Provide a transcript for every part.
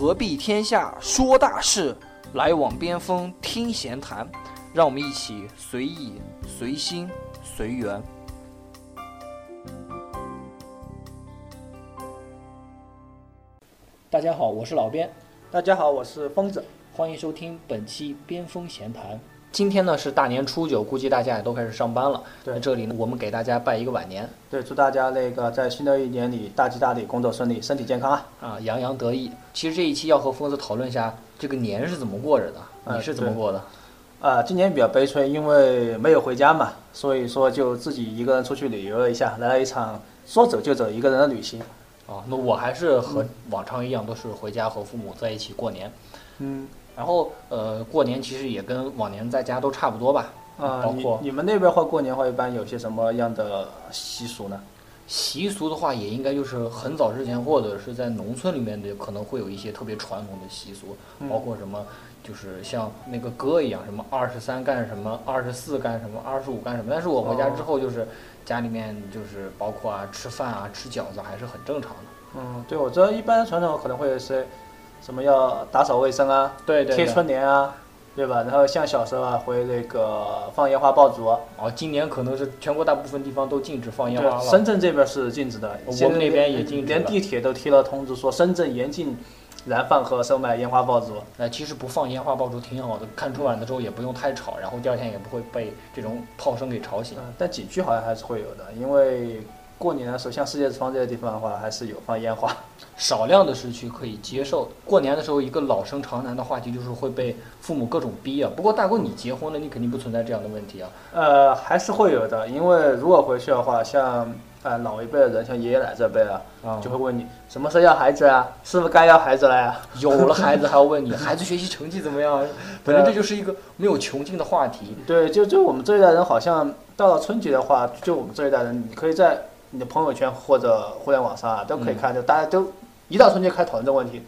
何必天下说大事，来往边锋听闲谈。让我们一起随意、随心、随缘。大家好，我是老边，大家好，我是疯子。欢迎收听本期边锋闲谈。今天呢是大年初九，估计大家也都开始上班了。对那这里呢，我们给大家拜一个晚年对，祝大家那个在新的一年里大吉大利，工作顺利，身体健康啊！啊，洋洋得意。其实这一期要和疯子讨论一下这个年是怎么过着的，哎你是怎么过的？啊、今年比较悲催，因为没有回家嘛，所以说就自己一个人出去旅游了一下，来了一场说走就走一个人的旅行。哦，那我还是和往常一样，都是回家和父母在一起过年。嗯，然后呃，过年其实也跟往年在家都差不多吧。啊、你包括你们那边话过年话一般有些什么样的习俗呢？习俗的话，也应该就是很早之前或者是在农村里面的，可能会有一些特别传统的习俗，嗯包括什么，就是像那个歌一样，什么二十三干什么，二十四干什么，二十五干什么。但是我回家之后，就是家里面就是包括啊吃饭啊吃饺子还是很正常的。嗯，对，我知道一般传统可能会是什么要打扫卫生啊，贴对对贴。春联啊，对吧？然后像小时候啊，会那个放烟花爆竹。哦，今年可能是全国大部分地方都禁止放烟花，了。深圳这边是禁止的，我们那边也连禁止连地铁都贴了通知说深圳严禁燃放和售卖烟花爆竹。那，其实不放烟花爆竹挺好的，看春晚的时候也不用太吵，然后第二天也不会被这种炮声给吵醒。嗯，但景区好像还是会有的，因为过年的时候，像世界之窗这些地方的话，还是有放烟花。少量的市区可以接受。过年的时候，一个老生常谈的话题就是会被父母各种逼啊。不过大哥，你结婚了，你肯定不存在这样的问题啊。呃，还是会有的，因为如果回去的话，像呃老一辈的人，像爷爷奶奶这辈啊，啊，就会问你什么时候要孩子啊，是不是该要孩子了呀？有了孩子还要问你孩子学习成绩怎么样？本来这就是一个没有穷尽的话题。对，就就我们这一代人，好像到了春节的话，就我们这一代人，你可以在你的朋友圈或者互联网上啊，都可以看到，大家都一到春节开始讨论这个问题。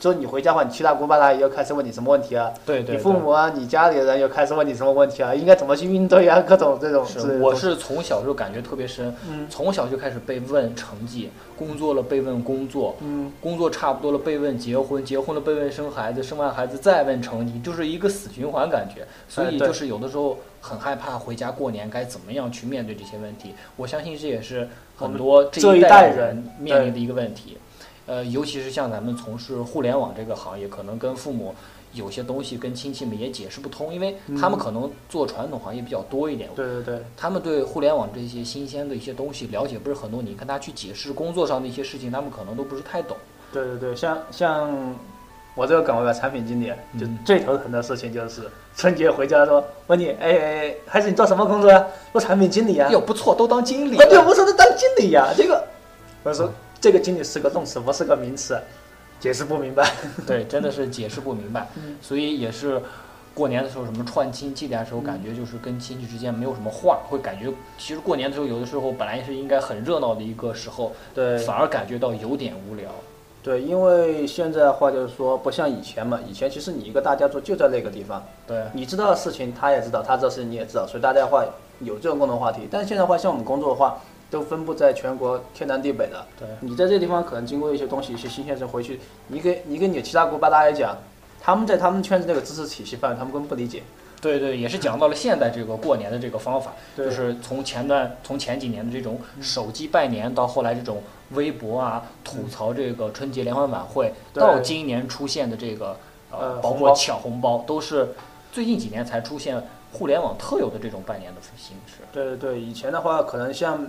说你回家的话，你七大姑八大姨又开始问你什么问题啊？对对你父母啊，你家里的人又开始问你什么问题啊？应该怎么去应对啊？各种这种是，我是从小就感觉特别深，嗯从小就开始被问成绩，工作了被问工作，嗯，工作差不多了被问结婚，结婚了被问生孩子，生完孩子再问成绩，就是一个死循环感觉。所以就是有的时候很害怕回家过年该怎么样去面对这些问题。我相信这也是很多这一一代人代人面临的一个问题。呃，尤其是像咱们从事互联网这个行业，可能跟父母有些东西跟亲戚们也解释不通，因为他们可能做传统行业比较多一点，对对对，他们对互联网这些新鲜的一些东西了解不是很多，你跟他去解释工作上的一些事情，他们可能都不是太懂。对对对，像像我这个岗位的产品经理，就嗯最头疼的事情就是春节回家说问你，哎哎，哎孩子你做什么工作啊？做产品经理啊？哟，不错，都当经理我就不是当经理呀、这个我说这个经理是个动词，不是个名词，解释不明白。对，真的是解释不明白，嗯所以也是过年的时候什么串亲戚的时候，感觉就是跟亲戚之间没有什么话，会感觉其实过年的时候有的时候本来是应该很热闹的一个时候，对反而感觉到有点无聊。对，因为现在的话就是说，不像以前嘛，以前其实你一个大家族就在那个地方，对，你知道的事情他也知道，他知道事情你也知道，所以大家的话有这种共同话题。但是现在的话，像我们工作的话，都分布在全国天南地北的。对，你在这个地方可能经过一些东西，一些新鲜事回去，你给你跟你的七大姑八大姨讲，他们在他们圈子那个知识体系范围，他们根本不理解。对对，也是讲到了现在这个过年的这个方法，就是从前段从前几年的这种手机拜年，到后来这种微博啊吐槽这个春节联欢晚会，到今年出现的这个呃呃，包括抢红包，都是最近几年才出现互联网特有的这种拜年的形式。对对对，以前的话可能像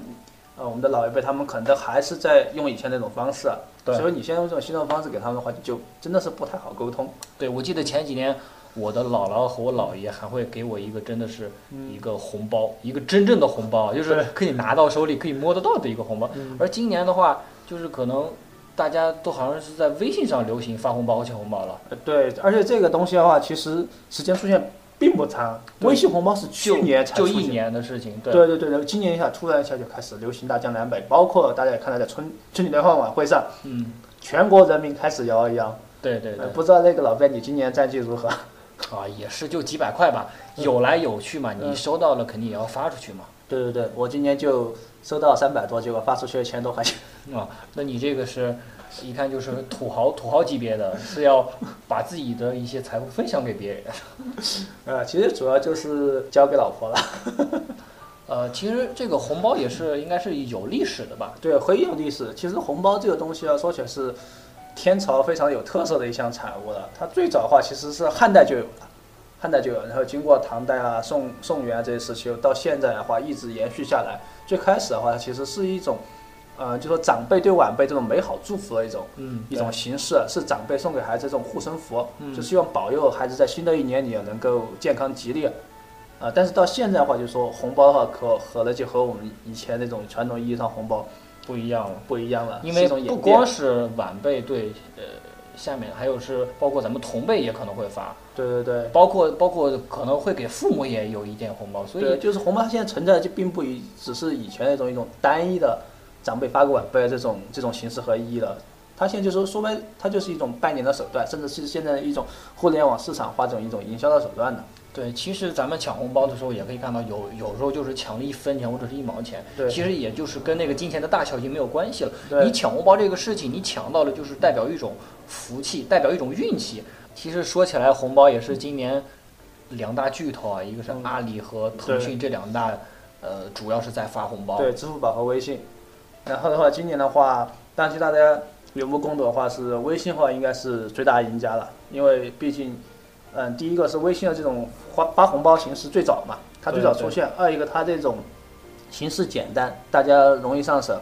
呃我们的老一辈，他们可能都还是在用以前那种方式啊，对所以你现在用这种新的方式给他们的话，就真的是不太好沟通。对，我记得前几年我的姥姥和我姥爷还会给我一个真的是嗯一个红包，一个真正的红包，就是可以拿到手里可以摸得到的一个红包。嗯而今年的话，就是可能大家都好像是在微信上流行发红包和抢红包了。呃对，而且这个东西的话，其实时间出现并不长，微信红包是去年才就出一年的事情，对对对对对，今年一下突然一下就开始流行大江南北，包括大家也看到在春春节联欢晚会上，嗯，全国人民开始摇一摇。对对对呃，不知道那个老贝你今年战绩如何？啊，也是就几百块吧，有来有去嘛，你嗯收到了肯定也要发出去嘛。对对对，我今年就收到三百多，结果发出去一千多块钱。啊，那你这个是，一看就是土豪土豪级别的，是要把自己的一些财富分享给别人。呃，其实主要就是交给老婆了。呃，其实这个红包也是应该是有历史的吧？对，很有历史。其实红包这个东西要说起来是天朝非常有特色的一项产物了。它最早的话其实是汉代就有了，汉代就有，然后经过唐代啊、宋宋元啊这些时期，到现在的话一直延续下来。最开始的话，其实是一种，呃，就说长辈对晚辈这种美好祝福的一种嗯一种形式，是长辈送给孩子这种护身符，嗯就希望保佑孩子在新的一年里能够健康吉利。啊、但是到现在的话，就是说红包的话，可可能就和我们以前那种传统意义上红包不一样了，不一样了，因为不光是晚辈对呃下面，还有是包括咱们同辈也可能会发，对对对。包括包括可能会给父母也有一点红包，所，以就是红包它现在存在就并不以只是以前那种一种单一的长辈发个晚辈这种这种形式和意义了。它现在就是说说白，它就是一种拜年的手段，甚至是现在一种互联网市场化这种一种营销的手段的。对，其实咱们抢红包的时候也可以看到有有时候就是抢了一分钱或者是一毛钱，对其实也就是跟那个金钱的大小已经没有关系了。你抢红包这个事情，你抢到了就是代表一种福气，代表一种运气。其实说起来，红包也是今年两大巨头啊，一个是嗯阿里和腾讯这两大，呃，主要是在发红包。对，支付宝和微信。然后的话，今年的话，当期大家有目共睹的话，是微信的话应该是最大赢家了，因为毕竟，嗯，第一个是微信的这种发发红包形式最早嘛，它最早出现；二一个它这种形式简单，大家容易上手，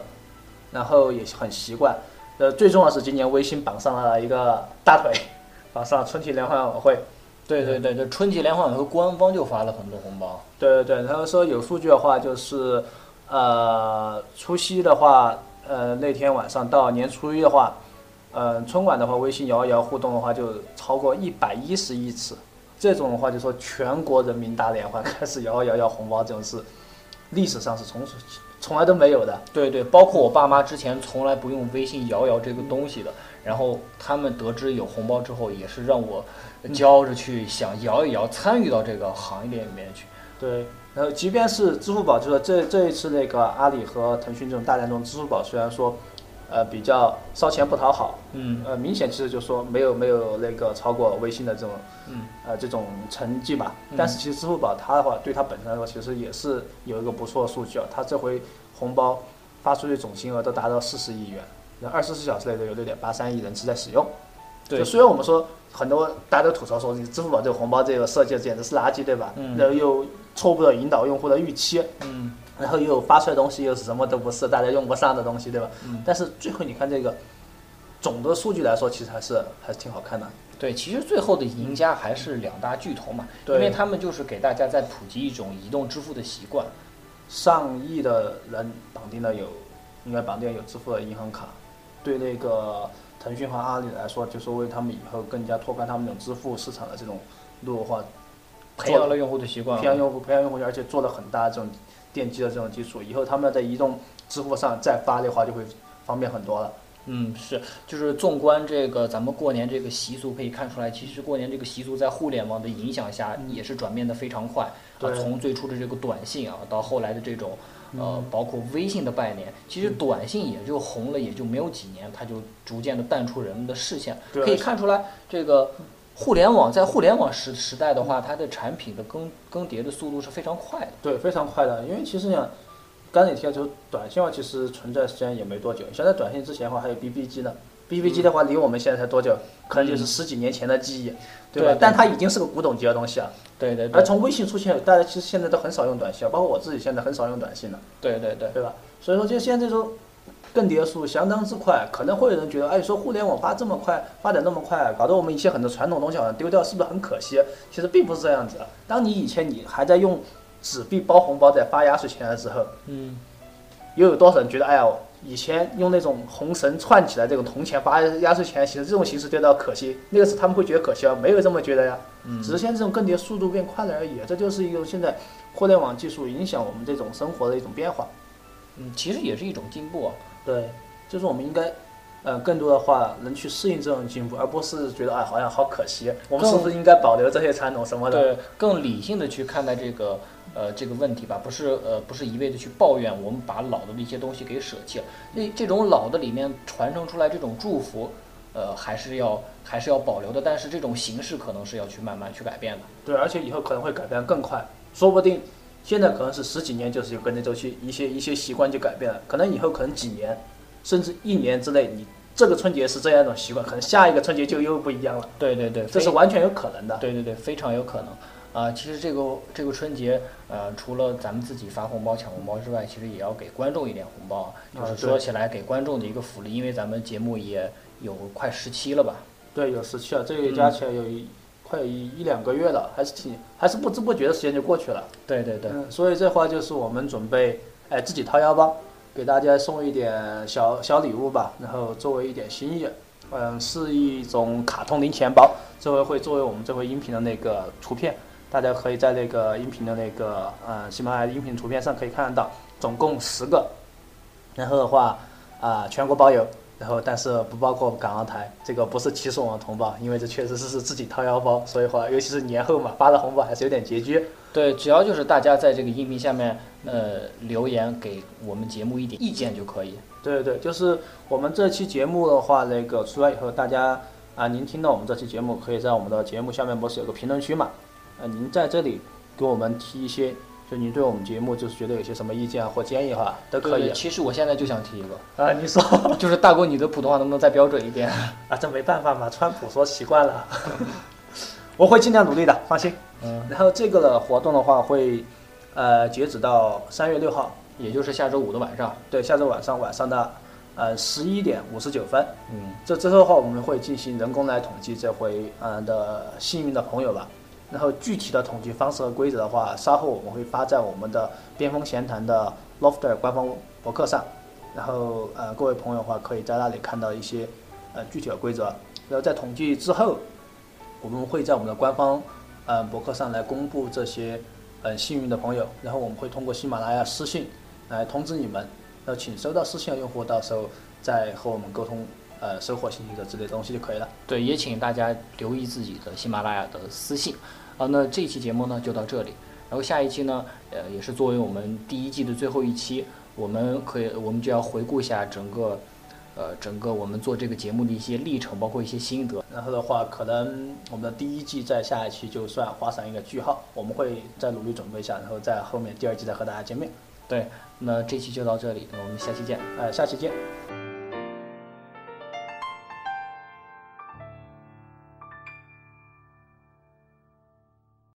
然后也很习惯。呃，最重要是今年微信绑上了一个大腿，绑上了春节联欢晚会。对对对，就春节联欢晚会官方就发了很多红包。对对对，然后说有数据的话，就是呃除夕的话，呃那天晚上到年初一的话，呃春晚的话，微信摇一摇互动的话就超过一百一十亿次，这种的话就说全国人民大联欢开始摇一摇摇红包，这种是历史上是从从来都没有的。对对，包括我爸妈之前从来不用微信摇摇这个东西的，然后他们得知有红包之后，也是让我教着去想摇一摇，参与到这个行业里面去。对，然后即便是支付宝，就说这这一次那个阿里和腾讯这种大战中，支付宝虽然说，呃比较烧钱不讨好，嗯呃明显其实就说没有没有那个超过微信的这种嗯，呃这种成绩吧嗯。但是其实支付宝它的话，对它本身来说，其实也是有一个不错的数据啊。它这回红包发出去总金额都达到四十亿元，那二十四小时内都有六点八三亿人次在使用。对就虽然我们说很多大家都吐槽说，你支付宝这个红包这个设计简直是垃圾，对吧？嗯然后又错误的引导用户的预期，嗯然后又发出来东西又是什么都不是，大家用不上的东西，对吧？嗯，但是最后你看这个总的数据来说，其实还是还是挺好看的。对，其实最后的赢家还是两大巨头嘛，因为他们就是给大家在普及一种移动支付的习惯。上亿的人绑定了有，应该绑定有支付的银行卡，对那个腾讯和阿里来说，就是为他们以后更加拓宽他们这种支付市场的这种路的话，培养了用户的习惯培，养用户，培养用户，而且做了很大的这种奠基的这种基础，以后他们在移动支付上再发的话，就会方便很多了。嗯，是，就是纵观这个咱们过年这个习俗，可以看出来，其实过年这个习俗在互联网的影响下，也是转变的非常快。啊，从最初的这个短信啊，到后来的这种呃嗯，包括微信的拜年，其实短信也就红了，也就没有几年，它就逐渐的淡出人们的视线。可以看出来，这个互联网在互联网时时代的话，它的产品的更更迭的速度是非常快的。对，非常快的，因为其实呢，刚才也提到，就是短信的话，其实存在时间也没多久。像在短信之前的话，还有 BB 机呢。BB 机的话，离我们现在才多久？可能就是十几年前的记忆，对吧？但它已经是个古董级的东西了。对对对而从微信出现，大家其实现在都很少用短信了，包括我自己现在很少用短信了，对对对。对吧？所以说，就现在这种更迭速度相当之快，可能会有人觉得，哎，说互联网发这么快，发展那么快，搞得我们一些很多传统东西好像丢掉，是不是很可惜？其实并不是这样子。当你以前你还在用纸币包红包，在发压岁钱的时候，嗯，又有多少人觉得，哎呀，以前用那种红绳串起来这种铜钱发压岁钱，其实这种形式丢掉可惜，那个是他们会觉得可惜啊，没有这么觉得呀。嗯只是现在这种更迭速度变快了而已，这就是一个现在互联网技术影响我们这种生活的一种变化。嗯，其实也是一种进步啊。对，就是我们应该，呃，更多的话能去适应这种进步，而不是觉得哎好像好可惜，我们是不是应该保留这些传统什么的？对，更理性的去看待这个呃这个问题吧，不是呃不是一味的去抱怨，我们把老的一些东西给舍弃了。那这种老的里面传承出来这种祝福，呃还是要还是要保留的，但是这种形式可能是要去慢慢去改变的。对，而且以后可能会改变更快，说不定现在可能是十几年就是有跟着周期，一些一些习惯就改变了，可能以后可能几年，甚至一年之内，你这个春节是这样一种习惯，可能下一个春节就又不一样了，对对对，这是完全有可能的。对对对，非常有可能。啊，其实这个这个春节，呃，除了咱们自己发红包抢红包之外，其实也要给观众一点红包。就是说起来给观众的一个福利，因为咱们节目也有快十期了吧？对，有十期了，这个加起来有一、快有一一两个月了，还是挺还是不知不觉的时间就过去了。对对对。嗯，所以这话就是我们准备，哎，自己掏腰包，给大家送一点小小礼物吧，然后作为一点心意。嗯，是一种卡通零钱包，这回会作为我们这回音频的那个图片。大家可以在那个音频的那个嗯喜马拉雅音频图片上可以看得到，总共十个，然后的话啊全国包邮，然后但是不包括港澳台，这个不是歧视我们同胞，因为这确实是是自己掏腰包，所以话尤其是年后嘛发的红包还是有点拮据。对，只要就是大家在这个音频下面呃留言给我们节目一点意见就可以。对对对，就是我们这期节目的话，那个出来以后，大家啊您听到我们这期节目，可以在我们的节目下面不是有个评论区嘛？呃，您在这里给我们提一些，就您对我们节目就是觉得有些什么意见或建议哈，都可以。其实我现在就想提一个啊，你说，就是大哥，你的普通话能不能再标准一点？啊，这没办法嘛，川普说习惯了，我会尽量努力的，放心。嗯。然后这个的活动的话会，呃，截止到三月六号，也就是下周五的晚上。对，下周晚上晚上的，呃，十一点五十九分。嗯。这之后的话，我们会进行人工来统计这回呃的幸运的朋友吧。然后具体的统计方式和规则的话，稍后我们会发在我们的边锋闲谈的 Lofter 官方博客上。然后呃，各位朋友的话，可以在那里看到一些呃具体的规则。然后在统计之后，我们会在我们的官方呃博客上来公布这些呃幸运的朋友。然后我们会通过喜马拉雅私信来通知你们。然后请收到私信的用户到时候再和我们沟通呃收获信息的之类东西就可以了。对，也请大家留意自己的喜马拉雅的私信。好，那这期节目呢就到这里，然后下一期呢，呃，也是作为我们第一季的最后一期，我们可以，我们就要回顾一下整个，呃，整个我们做这个节目的一些历程，包括一些心得。然后的话，可能我们的第一季在下一期就算画上一个句号，我们会再努力准备一下，然后在后面第二季再和大家见面。对，那这期就到这里，我们下期见，呃，下期见。